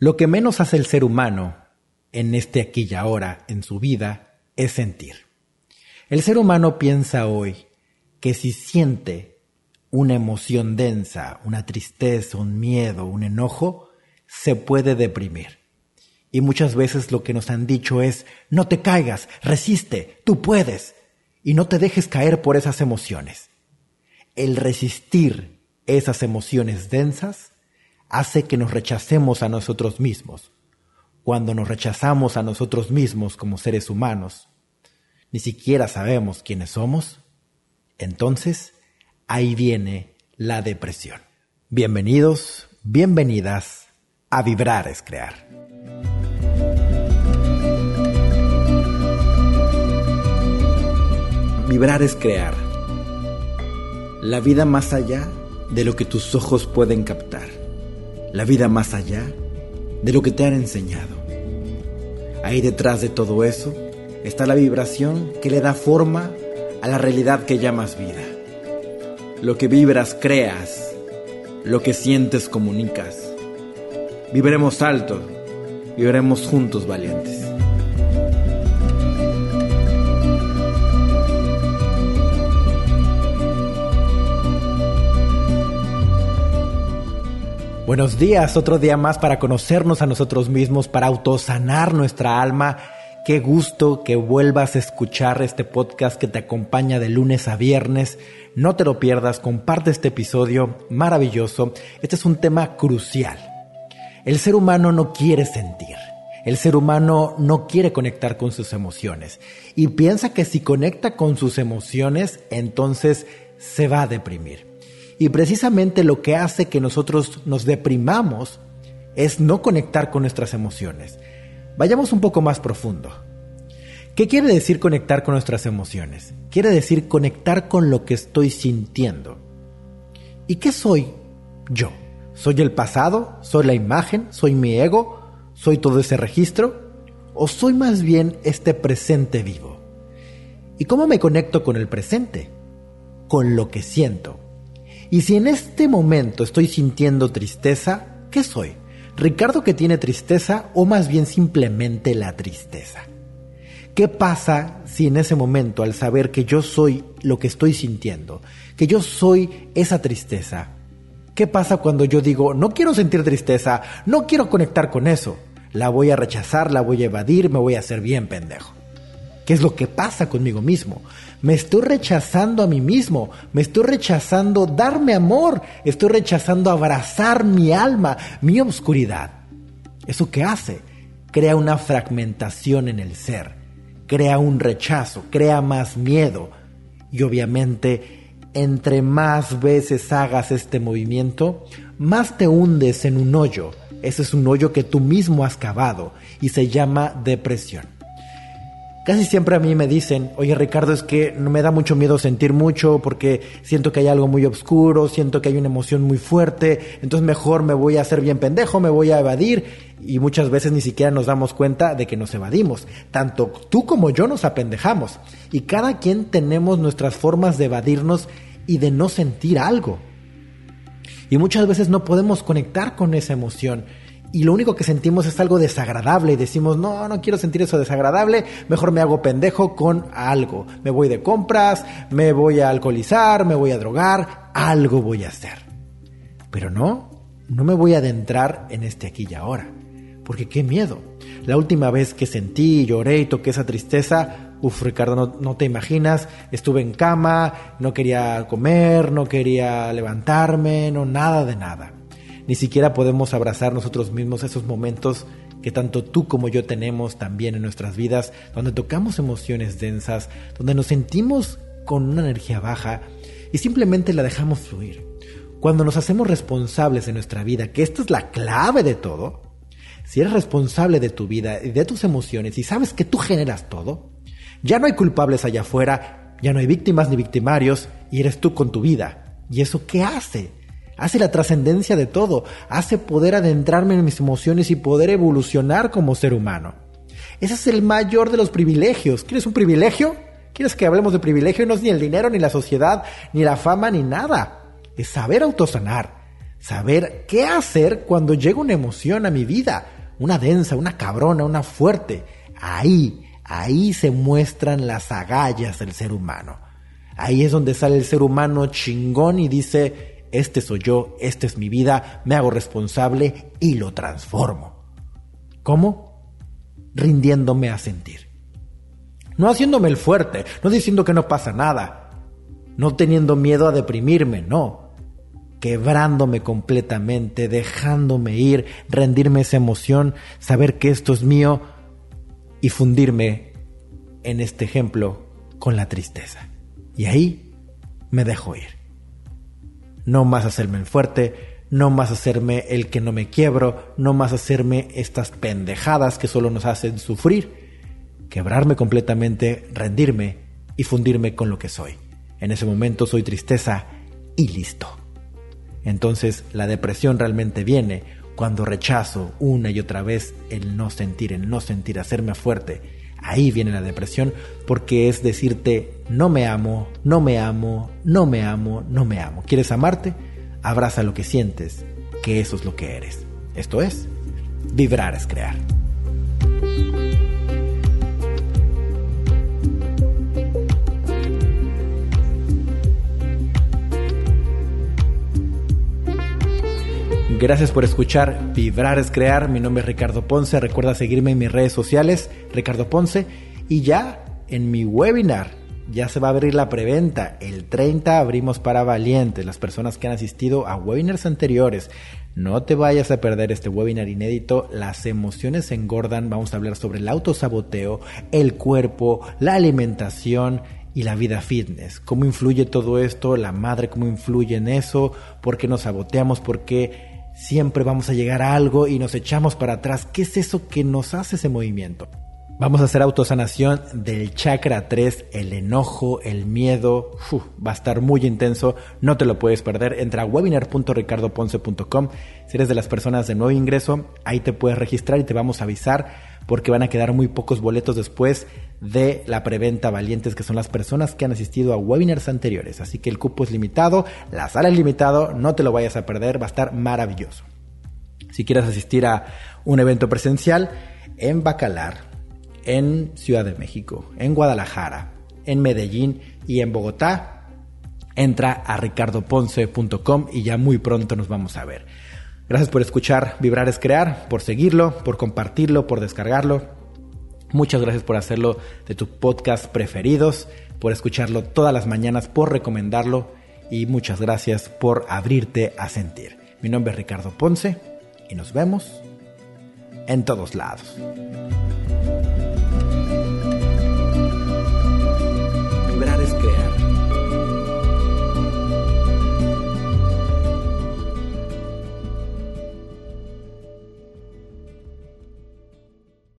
Lo que menos hace el ser humano en este aquí y ahora, en su vida, es sentir. El ser humano piensa hoy que si siente una emoción densa, una tristeza, un miedo, un enojo, se puede deprimir. Y muchas veces lo que nos han dicho es, no te caigas, resiste, tú puedes, y no te dejes caer por esas emociones. El resistir esas emociones densas hace que nos rechacemos a nosotros mismos. Cuando nos rechazamos a nosotros mismos como seres humanos, ni siquiera sabemos quiénes somos, entonces ahí viene la depresión. Bienvenidos, bienvenidas a Vibrar es Crear. Vibrar es crear. La vida más allá de lo que tus ojos pueden captar la vida más allá de lo que te han enseñado. Ahí detrás de todo eso está la vibración que le da forma a la realidad que llamas vida. Lo que vibras creas, lo que sientes comunicas. Viviremos alto, viviremos juntos valientes. Buenos días, otro día más para conocernos a nosotros mismos, para autosanar nuestra alma. Qué gusto que vuelvas a escuchar este podcast que te acompaña de lunes a viernes. No te lo pierdas, comparte este episodio maravilloso. Este es un tema crucial. El ser humano no quiere sentir. El ser humano no quiere conectar con sus emociones y piensa que si conecta con sus emociones, entonces se va a deprimir. Y precisamente lo que hace que nosotros nos deprimamos es no conectar con nuestras emociones. Vayamos un poco más profundo. ¿Qué quiere decir conectar con nuestras emociones? Quiere decir conectar con lo que estoy sintiendo. ¿Y qué soy yo? ¿Soy el pasado? ¿Soy la imagen? ¿Soy mi ego? ¿Soy todo ese registro? ¿O soy más bien este presente vivo? ¿Y cómo me conecto con el presente? Con lo que siento, y si en este momento estoy sintiendo tristeza, ¿qué soy? ¿Ricardo que tiene tristeza o más bien simplemente la tristeza? ¿Qué pasa si en ese momento, al saber que yo soy lo que estoy sintiendo, que yo soy esa tristeza, ¿qué pasa cuando yo digo, no quiero sentir tristeza, no quiero conectar con eso? La voy a rechazar, la voy a evadir, me voy a hacer bien pendejo. ¿Qué es lo que pasa conmigo mismo? Me estoy rechazando a mí mismo, me estoy rechazando darme amor, estoy rechazando abrazar mi alma, mi oscuridad. ¿Eso qué hace? Crea una fragmentación en el ser, crea un rechazo, crea más miedo y obviamente entre más veces hagas este movimiento, más te hundes en un hoyo. Ese es un hoyo que tú mismo has cavado y se llama depresión. Casi siempre a mí me dicen, oye Ricardo, es que me da mucho miedo sentir mucho porque siento que hay algo muy oscuro, siento que hay una emoción muy fuerte, entonces mejor me voy a hacer bien pendejo, me voy a evadir y muchas veces ni siquiera nos damos cuenta de que nos evadimos. Tanto tú como yo nos apendejamos y cada quien tenemos nuestras formas de evadirnos y de no sentir algo. Y muchas veces no podemos conectar con esa emoción y lo único que sentimos es algo desagradable y decimos, no, no quiero sentir eso desagradable, mejor me hago pendejo con algo. Me voy de compras, me voy a alcoholizar, me voy a drogar, algo voy a hacer. Pero no, no me voy a adentrar en este aquí y ahora, porque qué miedo. La última vez que sentí, lloré y toqué esa tristeza, uff Ricardo, no, no te imaginas, estuve en cama, no quería comer, no quería levantarme, no nada de nada ni siquiera podemos abrazar nosotros mismos esos momentos que tanto tú como yo tenemos también en nuestras vidas, donde tocamos emociones densas, donde nos sentimos con una energía baja y simplemente la dejamos fluir. Cuando nos hacemos responsables de nuestra vida, que esta es la clave de todo, si eres responsable de tu vida y de tus emociones y sabes que tú generas todo, ya no hay culpables allá afuera, ya no hay víctimas ni victimarios y eres tú con tu vida. ¿Y eso qué hace? Hace la trascendencia de todo, hace poder adentrarme en mis emociones y poder evolucionar como ser humano. Ese es el mayor de los privilegios. ¿Quieres un privilegio? ¿Quieres que hablemos de privilegio? No es ni el dinero, ni la sociedad, ni la fama, ni nada. Es saber autosanar, saber qué hacer cuando llega una emoción a mi vida, una densa, una cabrona, una fuerte. Ahí, ahí se muestran las agallas del ser humano. Ahí es donde sale el ser humano chingón y dice, este soy yo, esta es mi vida, me hago responsable y lo transformo. ¿Cómo? Rindiéndome a sentir. No haciéndome el fuerte, no diciendo que no pasa nada, no teniendo miedo a deprimirme, no. Quebrándome completamente, dejándome ir, rendirme esa emoción, saber que esto es mío y fundirme en este ejemplo con la tristeza. Y ahí me dejo ir. No más hacerme el fuerte, no más hacerme el que no me quiebro, no más hacerme estas pendejadas que solo nos hacen sufrir quebrarme completamente, rendirme y fundirme con lo que soy. En ese momento soy tristeza y listo. Entonces la depresión realmente viene cuando rechazo una y otra vez el no sentir, el no sentir, hacerme fuerte. Ahí viene la depresión porque es decirte no me amo, no me amo, no me amo, no me amo. ¿Quieres amarte? Abraza lo que sientes, que eso es lo que eres. Esto es, vibrar es crear. Gracias por escuchar Vibrar es Crear. Mi nombre es Ricardo Ponce. Recuerda seguirme en mis redes sociales, Ricardo Ponce. Y ya en mi webinar ya se va a abrir la preventa. El 30 abrimos para valientes, las personas que han asistido a webinars anteriores. No te vayas a perder este webinar inédito. Las emociones engordan. Vamos a hablar sobre el autosaboteo, el cuerpo, la alimentación y la vida fitness. ¿Cómo influye todo esto? La madre, ¿cómo influye en eso? ¿Por qué nos saboteamos? ¿Por qué siempre vamos a llegar a algo y nos echamos para atrás. ¿Qué es eso que nos hace ese movimiento? Vamos a hacer autosanación del chakra 3, el enojo, el miedo. va a estar muy intenso, no te lo puedes perder. Entra a webinar.ricardoponce.com. Si eres de las personas de nuevo ingreso, ahí te puedes registrar y te vamos a avisar porque van a quedar muy pocos boletos después de la preventa Valientes, que son las personas que han asistido a webinars anteriores. Así que el cupo es limitado, la sala es limitado, no te lo vayas a perder, va a estar maravilloso. Si quieres asistir a un evento presencial en Bacalar, en Ciudad de México, en Guadalajara, en Medellín y en Bogotá, entra a ricardoponce.com y ya muy pronto nos vamos a ver. Gracias por escuchar Vibrar es Crear, por seguirlo, por compartirlo, por descargarlo. Muchas gracias por hacerlo de tus podcasts preferidos, por escucharlo todas las mañanas, por recomendarlo y muchas gracias por abrirte a sentir. Mi nombre es Ricardo Ponce y nos vemos en todos lados.